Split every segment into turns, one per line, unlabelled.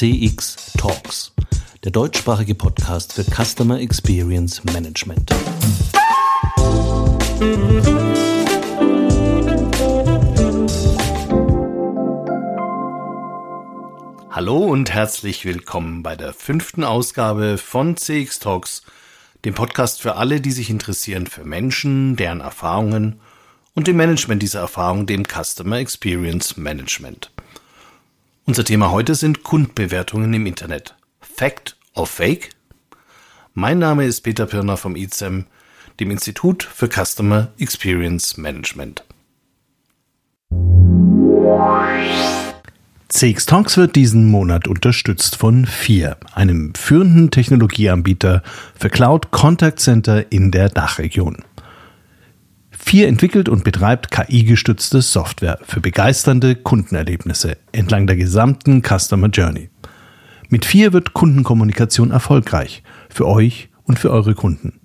CX Talks, der deutschsprachige Podcast für Customer Experience Management. Hallo und herzlich willkommen bei der fünften Ausgabe von CX Talks, dem Podcast für alle, die sich interessieren für Menschen, deren Erfahrungen und dem Management dieser Erfahrungen, dem Customer Experience Management. Unser Thema heute sind Kundbewertungen im Internet. Fact or Fake? Mein Name ist Peter Pirner vom ICEM, dem Institut für Customer Experience Management. CX Talks wird diesen Monat unterstützt von FIR, einem führenden Technologieanbieter für Cloud Contact Center in der Dachregion. Vier entwickelt und betreibt KI-gestützte Software für begeisternde Kundenerlebnisse entlang der gesamten Customer Journey. Mit vier wird Kundenkommunikation erfolgreich für euch und für eure Kunden.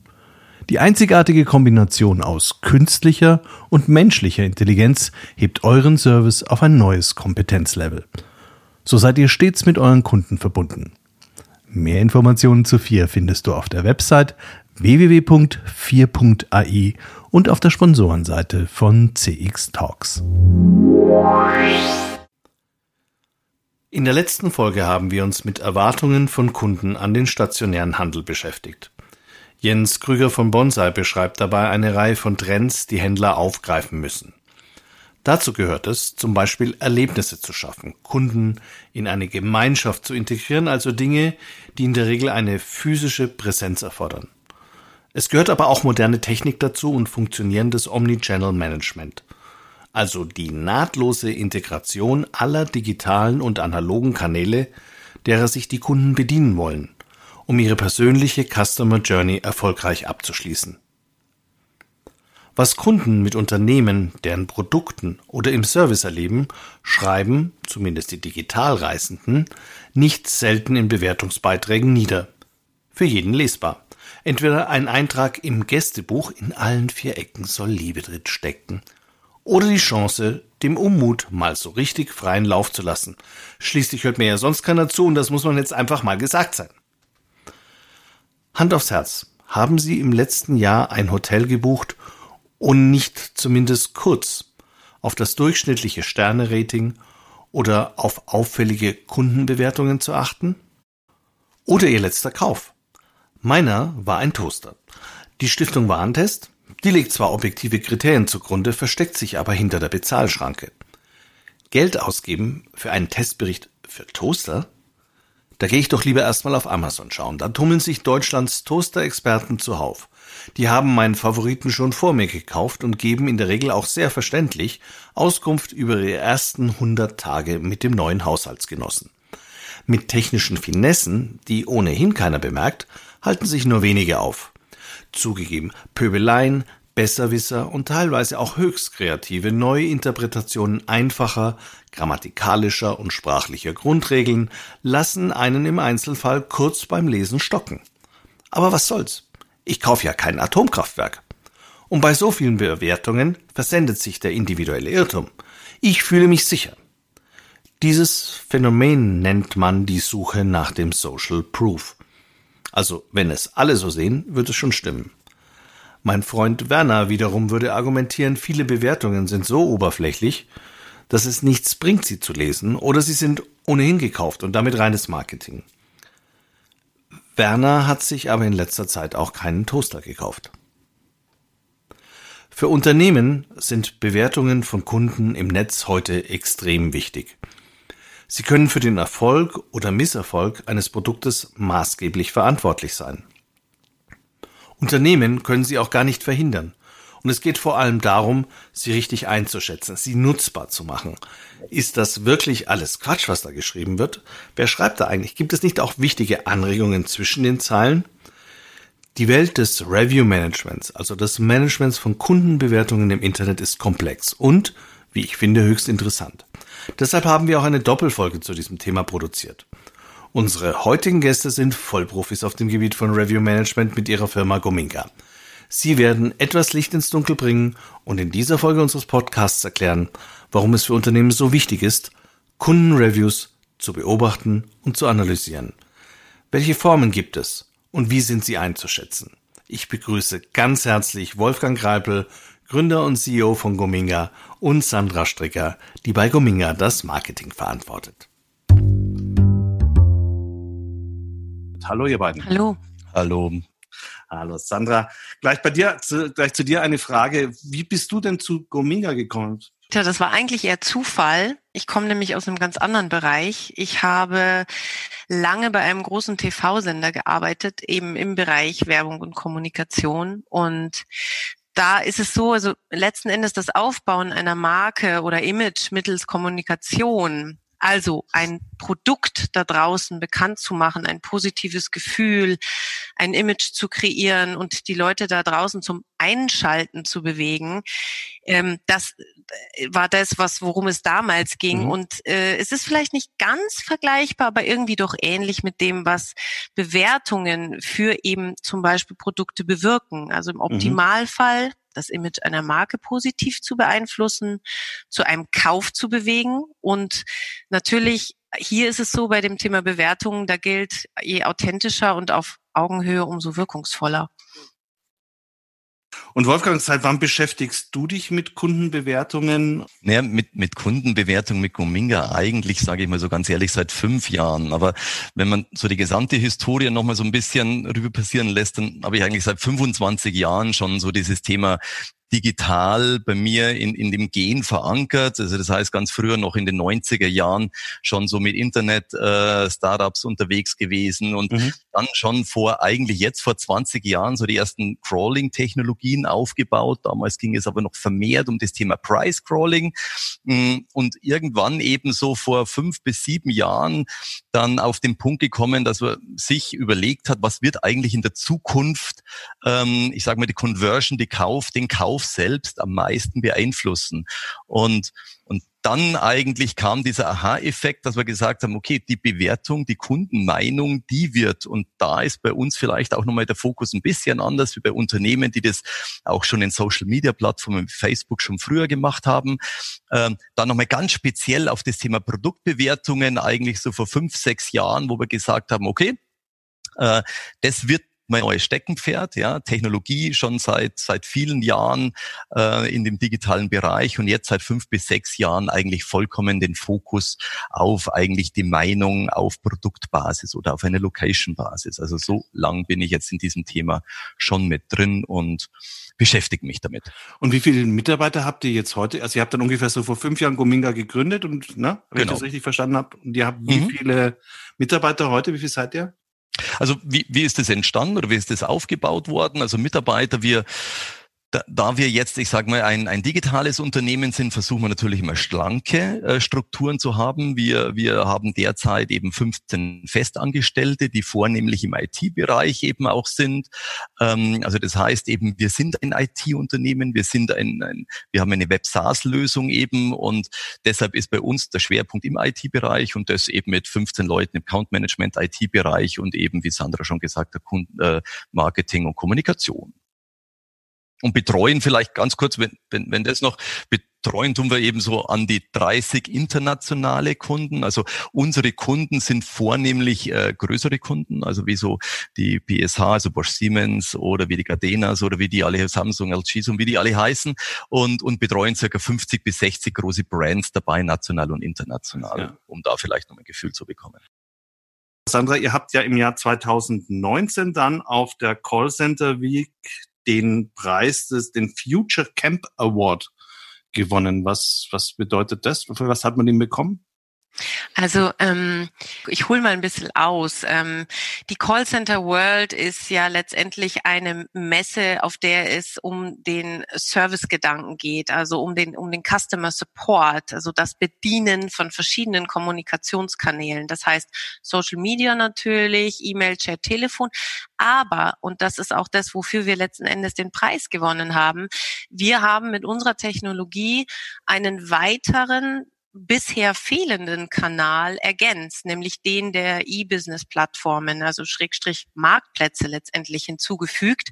Die einzigartige Kombination aus künstlicher und menschlicher Intelligenz hebt euren Service auf ein neues Kompetenzlevel. So seid ihr stets mit euren Kunden verbunden. Mehr Informationen zu 4 findest du auf der Website www.4.ai und auf der Sponsorenseite von CX Talks. In der letzten Folge haben wir uns mit Erwartungen von Kunden an den stationären Handel beschäftigt. Jens Krüger von Bonsai beschreibt dabei eine Reihe von Trends, die Händler aufgreifen müssen. Dazu gehört es, zum Beispiel Erlebnisse zu schaffen, Kunden in eine Gemeinschaft zu integrieren, also Dinge, die in der Regel eine physische Präsenz erfordern. Es gehört aber auch moderne Technik dazu und funktionierendes Omnichannel Management. Also die nahtlose Integration aller digitalen und analogen Kanäle, derer sich die Kunden bedienen wollen, um ihre persönliche Customer Journey erfolgreich abzuschließen. Was Kunden mit Unternehmen, deren Produkten oder im Service erleben, schreiben, zumindest die Digitalreisenden, nicht selten in Bewertungsbeiträgen nieder. Für jeden lesbar. Entweder ein Eintrag im Gästebuch, in allen vier Ecken soll Liebe drin stecken, oder die Chance, dem Unmut mal so richtig freien Lauf zu lassen. Schließlich hört mir ja sonst keiner zu und das muss man jetzt einfach mal gesagt sein. Hand aufs Herz. Haben Sie im letzten Jahr ein Hotel gebucht und nicht zumindest kurz auf das durchschnittliche Sterne-Rating oder auf auffällige Kundenbewertungen zu achten? Oder Ihr letzter Kauf? Meiner war ein Toaster. Die Stiftung Warentest, die legt zwar objektive Kriterien zugrunde, versteckt sich aber hinter der Bezahlschranke. Geld ausgeben für einen Testbericht für Toaster? Da gehe ich doch lieber erstmal auf Amazon schauen. Da tummeln sich Deutschlands Toaster-Experten zuhauf. Die haben meinen Favoriten schon vor mir gekauft und geben in der Regel auch sehr verständlich Auskunft über ihre ersten 100 Tage mit dem neuen Haushaltsgenossen. Mit technischen Finessen, die ohnehin keiner bemerkt, halten sich nur wenige auf. Zugegeben, Pöbeleien, Besserwisser und teilweise auch höchst kreative neue Interpretationen einfacher, grammatikalischer und sprachlicher Grundregeln lassen einen im Einzelfall kurz beim Lesen stocken. Aber was soll's? Ich kaufe ja kein Atomkraftwerk. Und bei so vielen Bewertungen versendet sich der individuelle Irrtum. Ich fühle mich sicher. Dieses Phänomen nennt man die Suche nach dem Social Proof. Also, wenn es alle so sehen, wird es schon stimmen. Mein Freund Werner wiederum würde argumentieren, viele Bewertungen sind so oberflächlich, dass es nichts bringt, sie zu lesen, oder sie sind ohnehin gekauft und damit reines Marketing. Werner hat sich aber in letzter Zeit auch keinen Toaster gekauft. Für Unternehmen sind Bewertungen von Kunden im Netz heute extrem wichtig. Sie können für den Erfolg oder Misserfolg eines Produktes maßgeblich verantwortlich sein. Unternehmen können sie auch gar nicht verhindern. Und es geht vor allem darum, sie richtig einzuschätzen, sie nutzbar zu machen. Ist das wirklich alles Quatsch, was da geschrieben wird? Wer schreibt da eigentlich? Gibt es nicht auch wichtige Anregungen zwischen den Zeilen? Die Welt des Review Managements, also des Managements von Kundenbewertungen im Internet, ist komplex und, wie ich finde, höchst interessant. Deshalb haben wir auch eine Doppelfolge zu diesem Thema produziert. Unsere heutigen Gäste sind Vollprofis auf dem Gebiet von Review Management mit ihrer Firma Gominka. Sie werden etwas Licht ins Dunkel bringen und in dieser Folge unseres Podcasts erklären, warum es für Unternehmen so wichtig ist, Kundenreviews zu beobachten und zu analysieren. Welche Formen gibt es und wie sind sie einzuschätzen? Ich begrüße ganz herzlich Wolfgang Greipel, Gründer und CEO von Gominga und Sandra Stricker, die bei Gominga das Marketing verantwortet. Hallo ihr beiden.
Hallo.
Hallo. Hallo Sandra. Gleich bei dir, zu, gleich zu dir eine Frage. Wie bist du denn zu Gominga gekommen?
Tja, das war eigentlich eher Zufall. Ich komme nämlich aus einem ganz anderen Bereich. Ich habe lange bei einem großen TV-Sender gearbeitet, eben im Bereich Werbung und Kommunikation. Und da ist es so, also letzten Endes das Aufbauen einer Marke oder Image mittels Kommunikation also ein Produkt da draußen bekannt zu machen, ein positives Gefühl, ein Image zu kreieren und die Leute da draußen zum Einschalten zu bewegen, ähm, das äh, war das, was worum es damals ging. Mhm. Und äh, es ist vielleicht nicht ganz vergleichbar, aber irgendwie doch ähnlich mit dem, was Bewertungen für eben zum Beispiel Produkte bewirken. Also im mhm. Optimalfall das Image einer Marke positiv zu beeinflussen, zu einem Kauf zu bewegen. Und natürlich, hier ist es so bei dem Thema Bewertungen, da gilt, je authentischer und auf Augenhöhe, umso wirkungsvoller.
Und Wolfgang, seit wann beschäftigst du dich mit Kundenbewertungen?
Naja, mit, mit Kundenbewertung mit Gominga eigentlich, sage ich mal so ganz ehrlich, seit fünf Jahren. Aber wenn man so die gesamte Historie nochmal so ein bisschen rüber passieren lässt, dann habe ich eigentlich seit 25 Jahren schon so dieses Thema digital bei mir in, in dem Gen verankert. Also das heißt ganz früher noch in den 90er Jahren schon so mit Internet-Startups äh, unterwegs gewesen und mhm. dann schon vor eigentlich jetzt vor 20 Jahren so die ersten Crawling-Technologien aufgebaut. Damals ging es aber noch vermehrt um das Thema Price Crawling mm, und irgendwann eben so vor fünf bis sieben Jahren dann auf den Punkt gekommen, dass man sich überlegt hat, was wird eigentlich in der Zukunft, ähm, ich sage mal die Conversion, die Kauf, den Kauf Selbst am meisten beeinflussen. Und, und dann eigentlich kam dieser Aha-Effekt, dass wir gesagt haben, okay, die Bewertung, die Kundenmeinung, die wird, und da ist bei uns vielleicht auch nochmal der Fokus ein bisschen anders wie bei Unternehmen, die das auch schon in Social-Media-Plattformen wie Facebook schon früher gemacht haben, ähm, dann nochmal ganz speziell auf das Thema Produktbewertungen, eigentlich so vor fünf, sechs Jahren, wo wir gesagt haben, okay, äh, das wird mein neues Steckenpferd, ja, Technologie schon seit seit vielen Jahren äh, in dem digitalen Bereich und jetzt seit fünf bis sechs Jahren eigentlich vollkommen den Fokus auf eigentlich die Meinung auf Produktbasis oder auf eine Location-Basis. Also so lang bin ich jetzt in diesem Thema schon mit drin und beschäftige mich damit.
Und wie viele Mitarbeiter habt ihr jetzt heute? Also ihr habt dann ungefähr so vor fünf Jahren Gominga gegründet und, ne, wenn genau. ich das richtig verstanden habe, und ihr habt wie mhm. viele Mitarbeiter heute? Wie viel seid ihr?
Also wie, wie ist das entstanden oder wie ist das aufgebaut worden? Also Mitarbeiter, wir da, da wir jetzt, ich sage mal, ein, ein digitales Unternehmen sind, versuchen wir natürlich immer schlanke äh, Strukturen zu haben. Wir, wir haben derzeit eben 15 Festangestellte, die vornehmlich im IT-Bereich eben auch sind. Ähm, also das heißt eben, wir sind ein IT-Unternehmen, wir sind ein, ein, wir haben eine Web-SaaS-Lösung eben und deshalb ist bei uns der Schwerpunkt im IT-Bereich und das eben mit 15 Leuten im Account-Management, IT-Bereich und eben, wie Sandra schon gesagt hat, Kunden, äh, Marketing und Kommunikation und betreuen vielleicht ganz kurz, wenn, wenn, wenn das noch, betreuen tun wir eben so an die 30 internationale Kunden. Also unsere Kunden sind vornehmlich äh, größere Kunden, also wie so die PSH, also Bosch Siemens oder wie die Gardenas oder wie die alle Samsung, LG und wie die alle heißen und, und betreuen circa 50 bis 60 große Brands dabei, national und international, ja. um da vielleicht noch ein Gefühl zu bekommen.
Sandra, ihr habt ja im Jahr 2019 dann auf der Callcenter Week den Preis des, den Future Camp Award gewonnen. Was, was bedeutet das? Was hat man den bekommen?
Also ähm, ich hole mal ein bisschen aus. Ähm, die Callcenter World ist ja letztendlich eine Messe, auf der es um den Servicegedanken geht, also um den um den Customer Support, also das Bedienen von verschiedenen Kommunikationskanälen. Das heißt Social Media natürlich, E-Mail, Chat, Telefon, aber und das ist auch das, wofür wir letzten Endes den Preis gewonnen haben. Wir haben mit unserer Technologie einen weiteren bisher fehlenden Kanal ergänzt, nämlich den der E-Business-Plattformen, also Schrägstrich Marktplätze letztendlich hinzugefügt.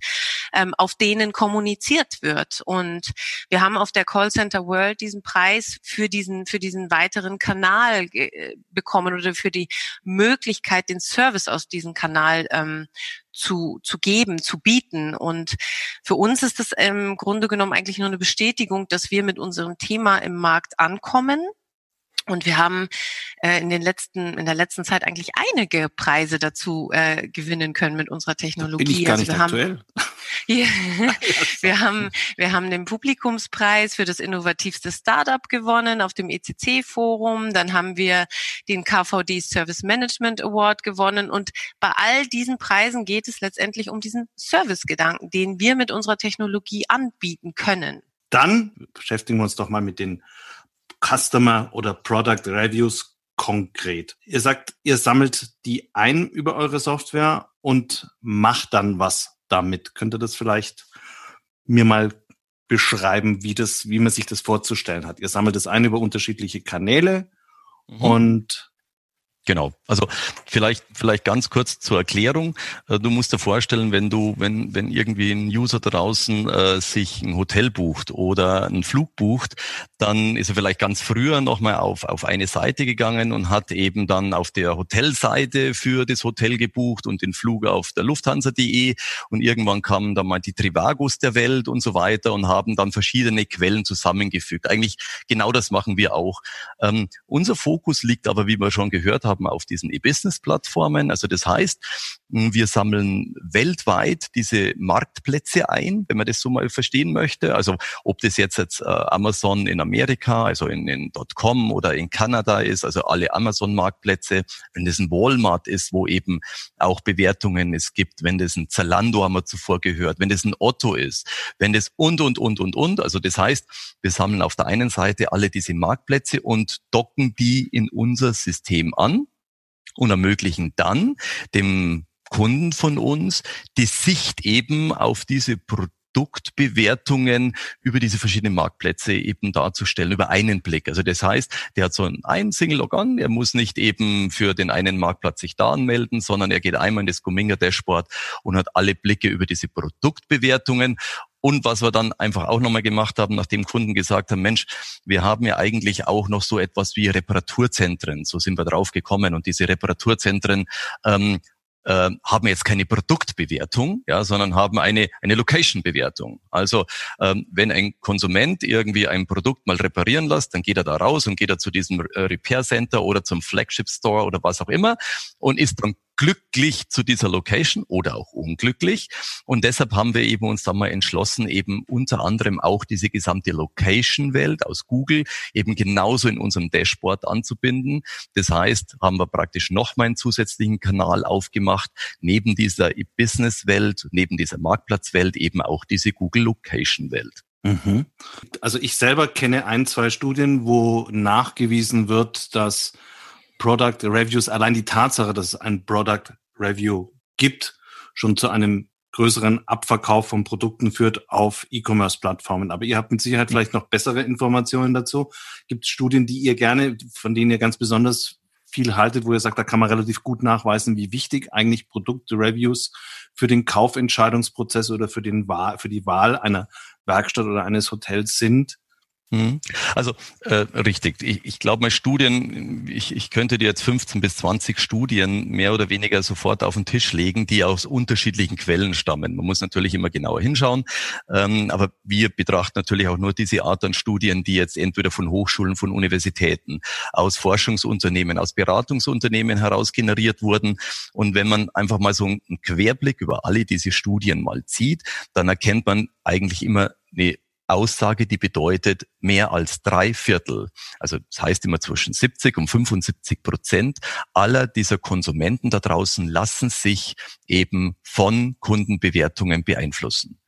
ähm, auf denen kommuniziert wird. Und wir haben auf der Callcenter World diesen Preis für diesen, für diesen weiteren Kanal äh, bekommen oder für die Möglichkeit, den Service aus diesem Kanal ähm, zu, zu geben, zu bieten. Und für uns ist das im Grunde genommen eigentlich nur eine Bestätigung, dass wir mit unserem Thema im Markt ankommen und wir haben äh, in den letzten, in der letzten Zeit eigentlich einige Preise dazu äh, gewinnen können mit unserer Technologie.
Bin ich gar also nicht
wir
aktuell.
Haben, ja, wir haben, wir haben den Publikumspreis für das innovativste Startup gewonnen auf dem ECC-Forum. Dann haben wir den KVD Service Management Award gewonnen. Und bei all diesen Preisen geht es letztendlich um diesen Service-Gedanken, den wir mit unserer Technologie anbieten können.
Dann beschäftigen wir uns doch mal mit den Customer oder Product Reviews konkret? Ihr sagt, ihr sammelt die ein über eure Software und macht dann was damit. Könnt ihr das vielleicht mir mal beschreiben, wie das, wie man sich das vorzustellen hat? Ihr sammelt es ein über unterschiedliche Kanäle mhm. und
Genau. Also vielleicht, vielleicht ganz kurz zur Erklärung. Äh, du musst dir vorstellen, wenn du, wenn, wenn irgendwie ein User draußen äh, sich ein Hotel bucht oder einen Flug bucht, dann ist er vielleicht ganz früher nochmal auf, auf eine Seite gegangen und hat eben dann auf der Hotelseite für das Hotel gebucht und den Flug auf der Lufthansa.de und irgendwann kamen dann mal die Trivagos der Welt und so weiter und haben dann verschiedene Quellen zusammengefügt. Eigentlich genau das machen wir auch. Ähm, unser Fokus liegt aber, wie wir schon gehört haben, haben auf diesen E-Business-Plattformen. Also das heißt, wir sammeln weltweit diese Marktplätze ein, wenn man das so mal verstehen möchte. Also ob das jetzt, jetzt äh, Amazon in Amerika, also in, in .com oder in Kanada ist, also alle Amazon-Marktplätze, wenn das ein Walmart ist, wo eben auch Bewertungen es gibt, wenn das ein Zalando haben wir zuvor gehört, wenn das ein Otto ist, wenn das und, und, und, und, und. Also das heißt, wir sammeln auf der einen Seite alle diese Marktplätze und docken die in unser System an und ermöglichen dann dem Kunden von uns die Sicht eben auf diese Produktbewertungen über diese verschiedenen Marktplätze eben darzustellen, über einen Blick. Also das heißt, der hat so ein Single Login, er muss nicht eben für den einen Marktplatz sich da anmelden, sondern er geht einmal in das Gominga Dashboard und hat alle Blicke über diese Produktbewertungen und was wir dann einfach auch nochmal gemacht haben, nachdem Kunden gesagt haben, Mensch, wir haben ja eigentlich auch noch so etwas wie Reparaturzentren. So sind wir drauf gekommen. Und diese Reparaturzentren ähm, äh, haben jetzt keine Produktbewertung, ja, sondern haben eine, eine Location-Bewertung. Also ähm, wenn ein Konsument irgendwie ein Produkt mal reparieren lässt, dann geht er da raus und geht er zu diesem Repair Center oder zum Flagship Store oder was auch immer und ist dann glücklich zu dieser Location oder auch unglücklich. Und deshalb haben wir eben uns dann mal entschlossen, eben unter anderem auch diese gesamte Location-Welt aus Google eben genauso in unserem Dashboard anzubinden. Das heißt, haben wir praktisch noch mal einen zusätzlichen Kanal aufgemacht, neben dieser Business-Welt, neben dieser Marktplatzwelt eben auch diese Google Location-Welt.
Mhm. Also ich selber kenne ein, zwei Studien, wo nachgewiesen wird, dass Product Reviews, allein die Tatsache, dass es ein Product Review gibt, schon zu einem größeren Abverkauf von Produkten führt auf E-Commerce-Plattformen. Aber ihr habt mit Sicherheit vielleicht noch bessere Informationen dazu. Gibt es Studien, die ihr gerne, von denen ihr ganz besonders viel haltet, wo ihr sagt, da kann man relativ gut nachweisen, wie wichtig eigentlich Produkte-Reviews für den Kaufentscheidungsprozess oder für, den für die Wahl einer Werkstatt oder eines Hotels sind?
Mhm. Also äh, richtig. Ich, ich glaube, mal Studien, ich, ich könnte dir jetzt 15 bis 20 Studien mehr oder weniger sofort auf den Tisch legen, die aus unterschiedlichen Quellen stammen. Man muss natürlich immer genauer hinschauen, ähm, aber wir betrachten natürlich auch nur diese Art an Studien, die jetzt entweder von Hochschulen, von Universitäten, aus Forschungsunternehmen, aus Beratungsunternehmen heraus generiert wurden. Und wenn man einfach mal so einen Querblick über alle diese Studien mal zieht, dann erkennt man eigentlich immer eine Aussage, die bedeutet mehr als drei Viertel, also das heißt immer zwischen 70 und 75 Prozent aller dieser Konsumenten da draußen lassen sich eben von Kundenbewertungen beeinflussen.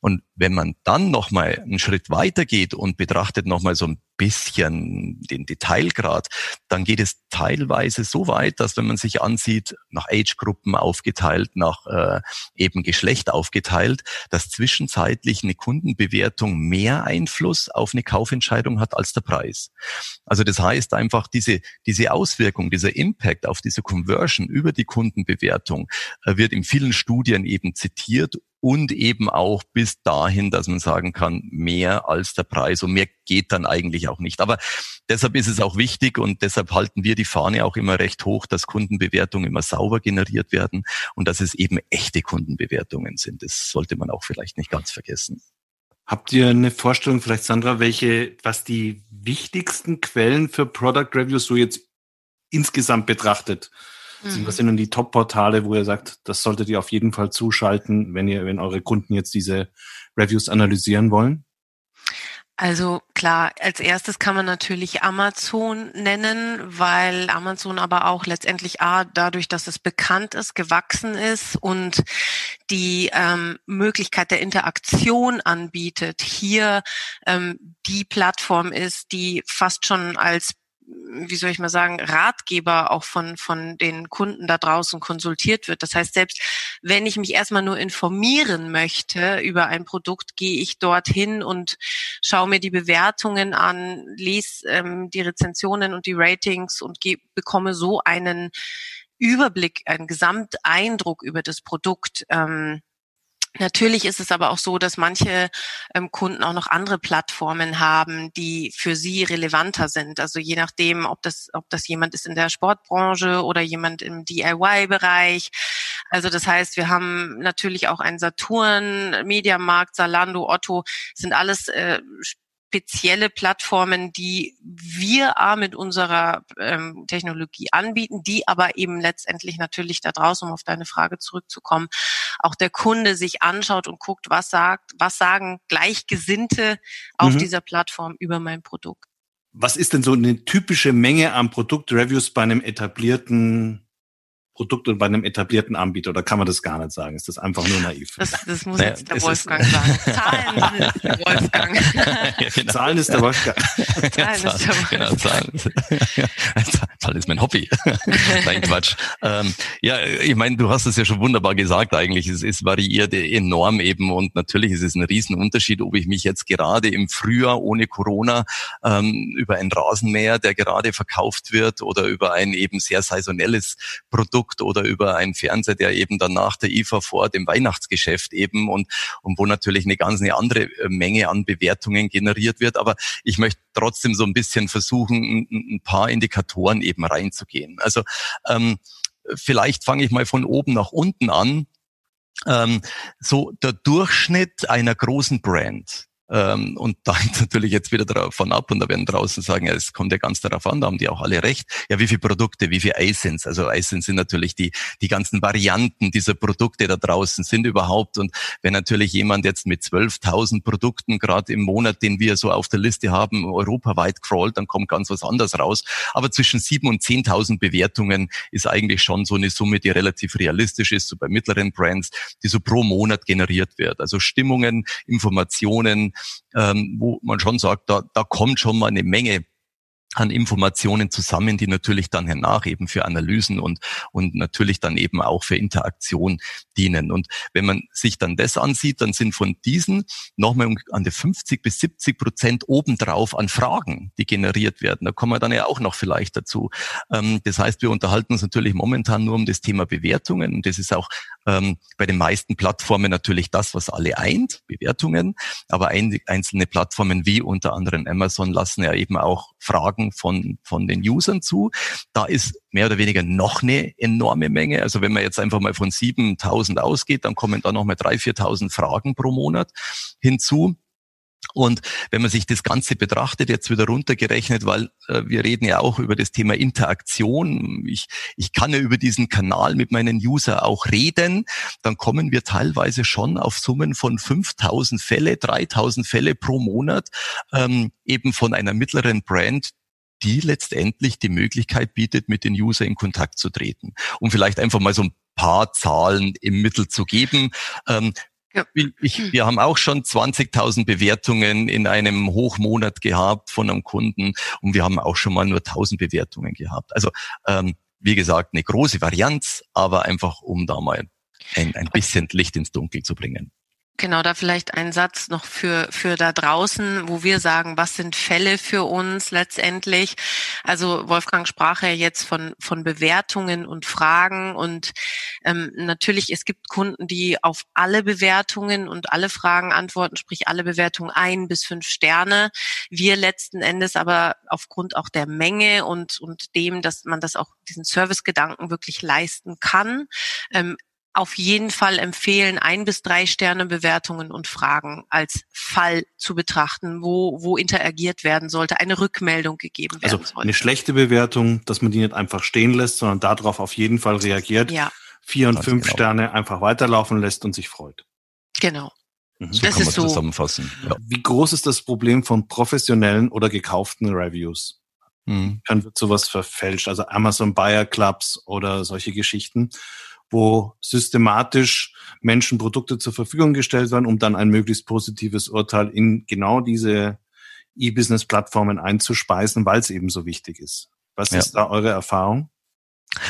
Und wenn man dann nochmal einen Schritt weiter geht und betrachtet nochmal so ein bisschen den Detailgrad, dann geht es teilweise so weit, dass wenn man sich ansieht, nach Age-Gruppen aufgeteilt, nach äh, eben Geschlecht aufgeteilt, dass zwischenzeitlich eine Kundenbewertung mehr Einfluss auf eine Kaufentscheidung hat als der Preis. Also das heißt einfach, diese, diese Auswirkung, dieser Impact auf diese Conversion über die Kundenbewertung äh, wird in vielen Studien eben zitiert und eben auch bis dahin, dass man sagen kann, mehr als der Preis und mehr geht dann eigentlich auch nicht. Aber deshalb ist es auch wichtig und deshalb halten wir die Fahne auch immer recht hoch, dass Kundenbewertungen immer sauber generiert werden und dass es eben echte Kundenbewertungen sind. Das sollte man auch vielleicht nicht ganz vergessen.
Habt ihr eine Vorstellung, vielleicht Sandra, welche, was die wichtigsten Quellen für Product Reviews so jetzt insgesamt betrachtet Mhm. Was sind denn die Top-Portale, wo ihr sagt, das solltet ihr auf jeden Fall zuschalten, wenn ihr, wenn eure Kunden jetzt diese Reviews analysieren wollen?
Also klar, als erstes kann man natürlich Amazon nennen, weil Amazon aber auch letztendlich A, dadurch, dass es bekannt ist, gewachsen ist und die ähm, Möglichkeit der Interaktion anbietet, hier ähm, die Plattform ist, die fast schon als wie soll ich mal sagen, Ratgeber auch von, von den Kunden da draußen konsultiert wird. Das heißt, selbst wenn ich mich erstmal nur informieren möchte über ein Produkt, gehe ich dorthin und schaue mir die Bewertungen an, lese ähm, die Rezensionen und die Ratings und geh, bekomme so einen Überblick, einen Gesamteindruck über das Produkt. Ähm, Natürlich ist es aber auch so, dass manche ähm, Kunden auch noch andere Plattformen haben, die für sie relevanter sind. Also je nachdem, ob das, ob das jemand ist in der Sportbranche oder jemand im DIY-Bereich. Also das heißt, wir haben natürlich auch einen Saturn, Mediamarkt, Salando, Otto, sind alles äh, spezielle Plattformen, die wir A mit unserer ähm, Technologie anbieten, die aber eben letztendlich natürlich da draußen, um auf deine Frage zurückzukommen, auch der Kunde sich anschaut und guckt, was sagt, was sagen Gleichgesinnte auf mhm. dieser Plattform über mein Produkt.
Was ist denn so eine typische Menge an Produktreviews bei einem etablierten Produkt und bei einem etablierten Anbieter oder kann man das gar nicht sagen? Ist das einfach nur naiv?
Das, das muss naja, jetzt der Wolfgang sagen. Zahlen ist der Wolfgang.
ja, genau. Zahlen ist der Wolfgang.
Zahlen ist der Wolfgang. Genau, Zahlen, Zahlen ist mein Hobby. Nein, Quatsch. Ähm, ja, ich meine, du hast es ja schon wunderbar gesagt eigentlich. Es, es variiert enorm eben und natürlich ist es ein Riesenunterschied, ob ich mich jetzt gerade im Frühjahr ohne Corona ähm, über ein Rasenmäher, der gerade verkauft wird oder über ein eben sehr saisonelles Produkt Produkt oder über einen Fernseher, der eben dann nach der IFA vor dem Weihnachtsgeschäft eben und, und wo natürlich eine ganz eine andere äh, Menge an Bewertungen generiert wird. Aber ich möchte trotzdem so ein bisschen versuchen, ein, paar Indikatoren eben reinzugehen. Also ähm, vielleicht fange ich mal von oben nach unten an. Ähm, so der Durchschnitt einer großen Brand ähm, und da hängt natürlich jetzt wieder davon ab und da werden draußen sagen, ja, es kommt ja ganz darauf an, da haben die auch alle recht. Ja, wie viele Produkte, wie viele iSins? Also iSins sind natürlich die, die ganzen Varianten dieser Produkte da draußen sind überhaupt. Und wenn natürlich jemand jetzt mit 12.000 Produkten gerade im Monat, den wir so auf der Liste haben, europaweit crawlt, dann kommt ganz was anderes raus. Aber zwischen 7.000 und 10.000 Bewertungen ist eigentlich schon so eine Summe, die relativ realistisch ist, so bei mittleren Brands, die so pro Monat generiert wird. Also Stimmungen, Informationen, ähm, wo man schon sagt, da, da kommt schon mal eine Menge an Informationen zusammen, die natürlich dann hernach eben für Analysen und, und natürlich dann eben auch für Interaktion dienen. Und wenn man sich dann das ansieht, dann sind von diesen nochmal an die 50 bis 70 Prozent obendrauf an Fragen, die generiert werden. Da kommen wir dann ja auch noch vielleicht dazu. Ähm, das heißt, wir unterhalten uns natürlich momentan nur um das Thema Bewertungen. Und das ist auch ähm, bei den meisten Plattformen natürlich das, was alle eint, Bewertungen. Aber ein, einzelne Plattformen wie unter anderem Amazon lassen ja eben auch Fragen von, von den Usern zu. Da ist mehr oder weniger noch eine enorme Menge. Also wenn man jetzt einfach mal von 7000 ausgeht, dann kommen da noch mal 3.000, 4.000 Fragen pro Monat hinzu. Und wenn man sich das Ganze betrachtet, jetzt wieder runtergerechnet, weil äh, wir reden ja auch über das Thema Interaktion. Ich, ich kann ja über diesen Kanal mit meinen User auch reden. Dann kommen wir teilweise schon auf Summen von 5000 Fälle, 3000 Fälle pro Monat, ähm, eben von einer mittleren Brand, die letztendlich die Möglichkeit bietet, mit den User in Kontakt zu treten. Um vielleicht einfach mal so ein paar Zahlen im Mittel zu geben. Ähm, ja. Ich, wir haben auch schon 20.000 Bewertungen in einem Hochmonat gehabt von einem Kunden und wir haben auch schon mal nur 1.000 Bewertungen gehabt. Also ähm, wie gesagt, eine große Varianz, aber einfach um da mal ein, ein bisschen Licht ins Dunkel zu bringen.
Genau, da vielleicht ein Satz noch für, für da draußen, wo wir sagen, was sind Fälle für uns letztendlich? Also Wolfgang sprach ja jetzt von, von Bewertungen und Fragen und ähm, natürlich, es gibt Kunden, die auf alle Bewertungen und alle Fragen antworten, sprich alle Bewertungen ein bis fünf Sterne. Wir letzten Endes aber aufgrund auch der Menge und, und dem, dass man das auch diesen Servicegedanken wirklich leisten kann, ähm, auf jeden Fall empfehlen, ein bis drei Sterne Bewertungen und Fragen als Fall zu betrachten, wo, wo interagiert werden sollte, eine Rückmeldung gegeben werden
also
sollte.
Eine schlechte Bewertung, dass man die nicht einfach stehen lässt, sondern darauf auf jeden Fall reagiert.
Ja.
Vier und Ganz fünf genau. Sterne einfach weiterlaufen lässt und sich freut.
Genau.
Mhm. So das kann man so. zusammenfassen.
Ja. Wie groß ist das Problem von professionellen oder gekauften Reviews? Mhm. Kann wird sowas verfälscht, also Amazon Buyer Clubs oder solche Geschichten wo systematisch Menschen Produkte zur Verfügung gestellt werden, um dann ein möglichst positives Urteil in genau diese E-Business-Plattformen einzuspeisen, weil es eben so wichtig ist. Was ja. ist da eure Erfahrung?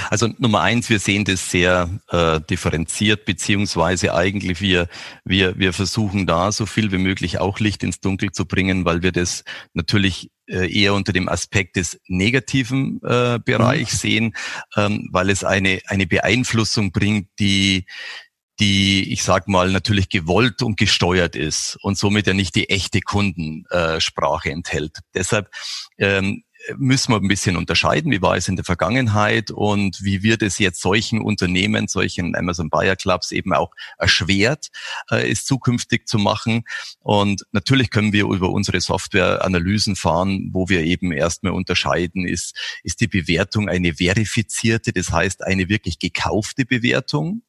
Also Nummer eins, wir sehen das sehr äh, differenziert, beziehungsweise eigentlich wir, wir, wir versuchen da so viel wie möglich auch Licht ins Dunkel zu bringen, weil wir das natürlich eher unter dem Aspekt des negativen äh, Bereichs mhm. sehen, ähm, weil es eine, eine Beeinflussung bringt, die die, ich sag mal, natürlich gewollt und gesteuert ist und somit ja nicht die echte Kundensprache äh, enthält. Deshalb ähm, müssen wir ein bisschen unterscheiden, wie war es in der Vergangenheit und wie wird es jetzt solchen Unternehmen, solchen Amazon Buyer Clubs eben auch erschwert, äh, es zukünftig zu machen. Und natürlich können wir über unsere Software Analysen fahren, wo wir eben erstmal unterscheiden, ist, ist die Bewertung eine verifizierte, das heißt eine wirklich gekaufte Bewertung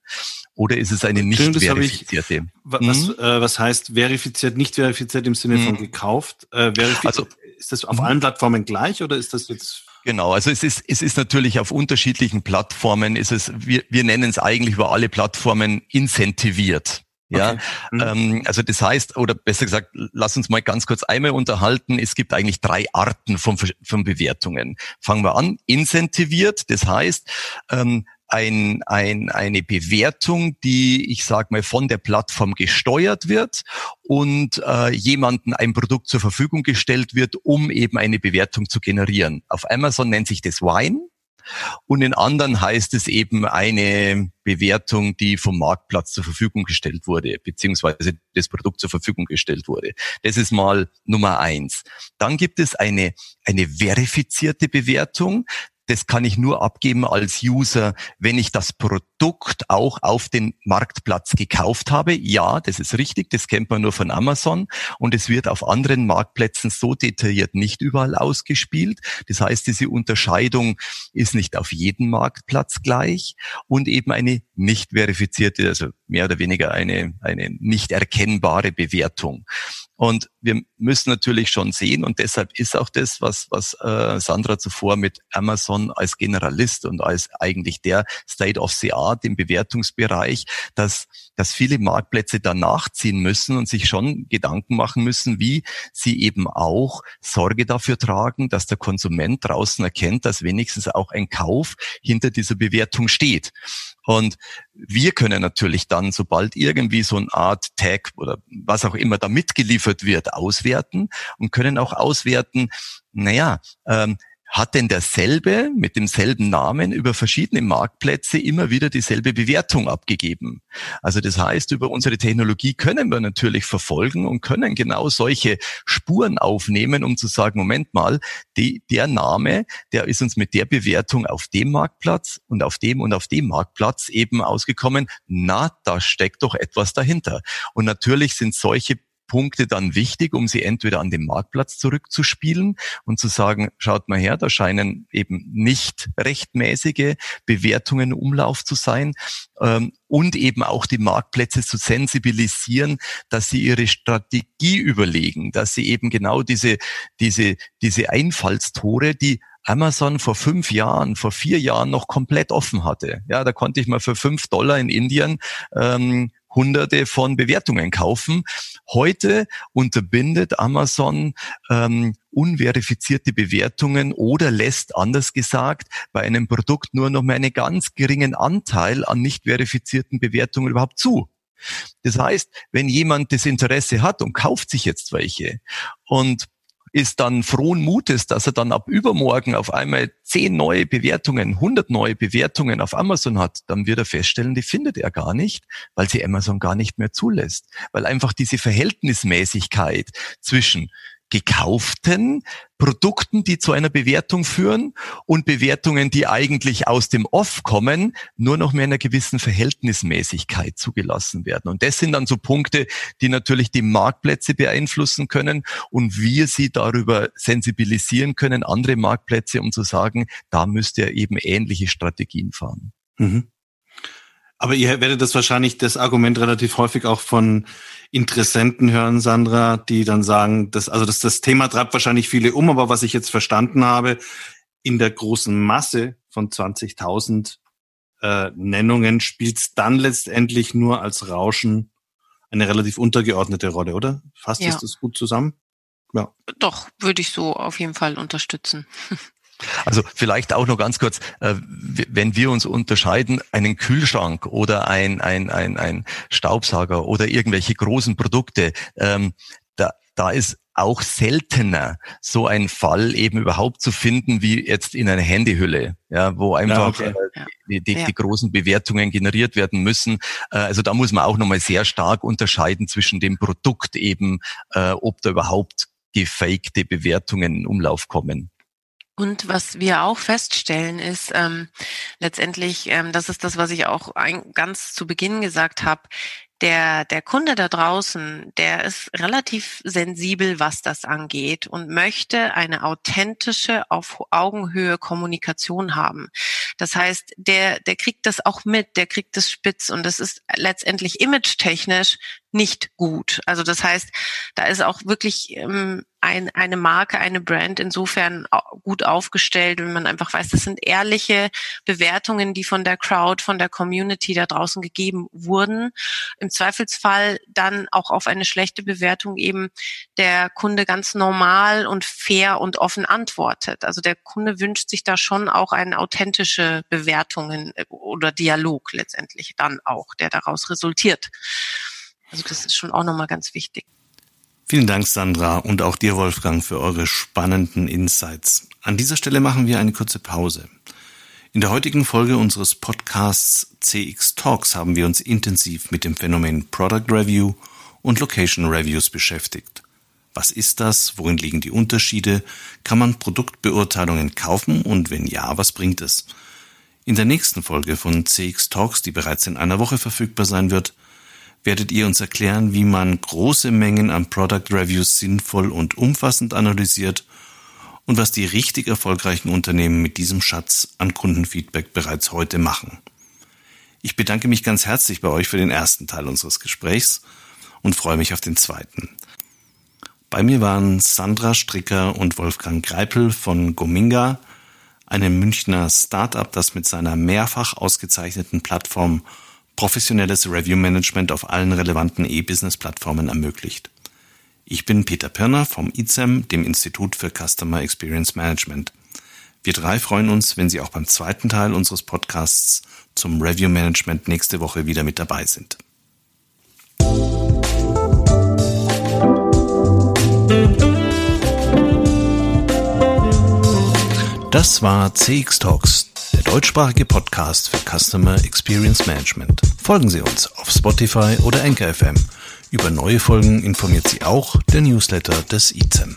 oder ist es eine nicht verifizierte? Ich,
was, hm? äh, was heißt verifiziert, nicht verifiziert im Sinne hm. von gekauft? Äh, verifiziert, also, ist das auf mhm. allen Plattformen gleich oder ist das jetzt
Genau, also es ist, es ist natürlich auf unterschiedlichen Plattformen, ist es, wir, wir nennen es eigentlich über alle Plattformen incentiviert. Ja, okay. mhm. ähm, also das heißt, oder besser gesagt, lass uns mal ganz kurz einmal unterhalten. Es gibt eigentlich drei Arten von, von Bewertungen. Fangen wir an, incentiviert, das heißt, ähm, ein, ein, eine Bewertung, die, ich sage mal, von der Plattform gesteuert wird und äh, jemanden ein Produkt zur Verfügung gestellt wird, um eben eine Bewertung zu generieren. Auf Amazon nennt sich das Wine. Und in anderen heißt es eben eine Bewertung, die vom Marktplatz zur Verfügung gestellt wurde, beziehungsweise das Produkt zur Verfügung gestellt wurde. Das ist mal Nummer eins. Dann gibt es eine, eine verifizierte Bewertung das kann ich nur abgeben als User, wenn ich das Produkt auch auf den Marktplatz gekauft habe. Ja, das ist richtig, das kennt man nur von Amazon und es wird auf anderen Marktplätzen so detailliert nicht überall ausgespielt. Das heißt, diese Unterscheidung ist nicht auf jedem Marktplatz gleich und eben eine nicht verifizierte, also mehr oder weniger eine, eine nicht erkennbare Bewertung. Und wir müssen natürlich schon sehen, und deshalb ist auch das, was, was äh, Sandra zuvor mit Amazon als Generalist und als eigentlich der State of the Art im Bewertungsbereich, dass, dass viele Marktplätze da nachziehen müssen und sich schon Gedanken machen müssen, wie sie eben auch Sorge dafür tragen, dass der Konsument draußen erkennt, dass wenigstens auch ein Kauf hinter dieser Bewertung steht. Und wir können natürlich dann, sobald irgendwie so eine Art Tag oder was auch immer da mitgeliefert wird, auswerten und können auch auswerten, naja, ähm, hat denn derselbe mit demselben Namen über verschiedene Marktplätze immer wieder dieselbe Bewertung abgegeben. Also das heißt, über unsere Technologie können wir natürlich verfolgen und können genau solche Spuren aufnehmen, um zu sagen, Moment mal, die, der Name, der ist uns mit der Bewertung auf dem Marktplatz und auf dem und auf dem Marktplatz eben ausgekommen. Na, da steckt doch etwas dahinter. Und natürlich sind solche Punkte dann wichtig, um sie entweder an den Marktplatz zurückzuspielen und zu sagen, schaut mal her, da scheinen eben nicht rechtmäßige Bewertungen Umlauf zu sein. Ähm, und eben auch die Marktplätze zu sensibilisieren, dass sie ihre Strategie überlegen, dass sie eben genau diese, diese, diese Einfallstore, die Amazon vor fünf Jahren, vor vier Jahren noch komplett offen hatte. Ja, da konnte ich mal für fünf Dollar in Indien ähm, hunderte von Bewertungen kaufen. Heute unterbindet Amazon ähm, unverifizierte Bewertungen oder lässt, anders gesagt, bei einem Produkt nur noch mal einen ganz geringen Anteil an nicht verifizierten Bewertungen überhaupt zu. Das heißt, wenn jemand das Interesse hat und kauft sich jetzt welche und ist dann frohen Mutes, dass er dann ab übermorgen auf einmal zehn neue Bewertungen, 100 neue Bewertungen auf Amazon hat, dann wird er feststellen, die findet er gar nicht, weil sie Amazon gar nicht mehr zulässt. Weil einfach diese Verhältnismäßigkeit zwischen gekauften Produkten, die zu einer Bewertung führen und Bewertungen, die eigentlich aus dem Off kommen, nur noch mehr in einer gewissen Verhältnismäßigkeit zugelassen werden. Und das sind dann so Punkte, die natürlich die Marktplätze beeinflussen können und wir sie darüber sensibilisieren können, andere Marktplätze, um zu sagen, da müsst ihr eben ähnliche Strategien fahren. Mhm.
Aber ihr werdet das wahrscheinlich das Argument relativ häufig auch von Interessenten hören, Sandra, die dann sagen, dass, also das, das Thema treibt wahrscheinlich viele um, aber was ich jetzt verstanden habe, in der großen Masse von 20.000 äh, Nennungen spielt es dann letztendlich nur als Rauschen eine relativ untergeordnete Rolle, oder? Fasst ja. das gut zusammen?
Ja. Doch, würde ich so auf jeden Fall unterstützen.
Also vielleicht auch noch ganz kurz, äh, wenn wir uns unterscheiden, einen Kühlschrank oder ein, ein, ein, ein Staubsauger oder irgendwelche großen Produkte, ähm, da, da ist auch seltener so ein Fall eben überhaupt zu finden wie jetzt in einer Handyhülle, ja, wo einfach ja, okay. äh, die, die, ja. die, großen Bewertungen generiert werden müssen. Äh, also da muss man auch nochmal sehr stark unterscheiden zwischen dem Produkt eben, äh, ob da überhaupt gefakte Bewertungen in Umlauf kommen.
Und was wir auch feststellen, ist ähm, letztendlich, ähm, das ist das, was ich auch ein, ganz zu Beginn gesagt habe, der, der Kunde da draußen, der ist relativ sensibel, was das angeht und möchte eine authentische, auf Augenhöhe Kommunikation haben. Das heißt, der, der kriegt das auch mit, der kriegt das spitz und das ist letztendlich image-technisch nicht gut. Also das heißt, da ist auch wirklich ähm, ein, eine Marke, eine Brand insofern gut aufgestellt, wenn man einfach weiß, das sind ehrliche Bewertungen, die von der Crowd, von der Community da draußen gegeben wurden. Im Zweifelsfall dann auch auf eine schlechte Bewertung eben der Kunde ganz normal und fair und offen antwortet. Also der Kunde wünscht sich da schon auch eine authentische Bewertungen äh, oder Dialog letztendlich dann auch, der daraus resultiert. Also das ist schon auch nochmal ganz wichtig.
Vielen Dank, Sandra, und auch dir, Wolfgang, für eure spannenden Insights. An dieser Stelle machen wir eine kurze Pause. In der heutigen Folge unseres Podcasts CX Talks haben wir uns intensiv mit dem Phänomen Product Review und Location Reviews beschäftigt. Was ist das? Worin liegen die Unterschiede? Kann man Produktbeurteilungen kaufen? Und wenn ja, was bringt es? In der nächsten Folge von CX Talks, die bereits in einer Woche verfügbar sein wird, werdet ihr uns erklären, wie man große Mengen an Product Reviews sinnvoll und umfassend analysiert und was die richtig erfolgreichen Unternehmen mit diesem Schatz an Kundenfeedback bereits heute machen. Ich bedanke mich ganz herzlich bei euch für den ersten Teil unseres Gesprächs und freue mich auf den zweiten. Bei mir waren Sandra Stricker und Wolfgang Greipel von Gominga, einem Münchner Startup, das mit seiner mehrfach ausgezeichneten Plattform professionelles Review-Management auf allen relevanten E-Business-Plattformen ermöglicht. Ich bin Peter Pirner vom ICEM, dem Institut für Customer Experience Management. Wir drei freuen uns, wenn Sie auch beim zweiten Teil unseres Podcasts zum Review Management nächste Woche wieder mit dabei sind. Das war CX Talks, deutschsprachige Podcast für Customer Experience Management. Folgen Sie uns auf Spotify oder Anchor FM. Über neue Folgen informiert Sie auch der Newsletter des ICEM.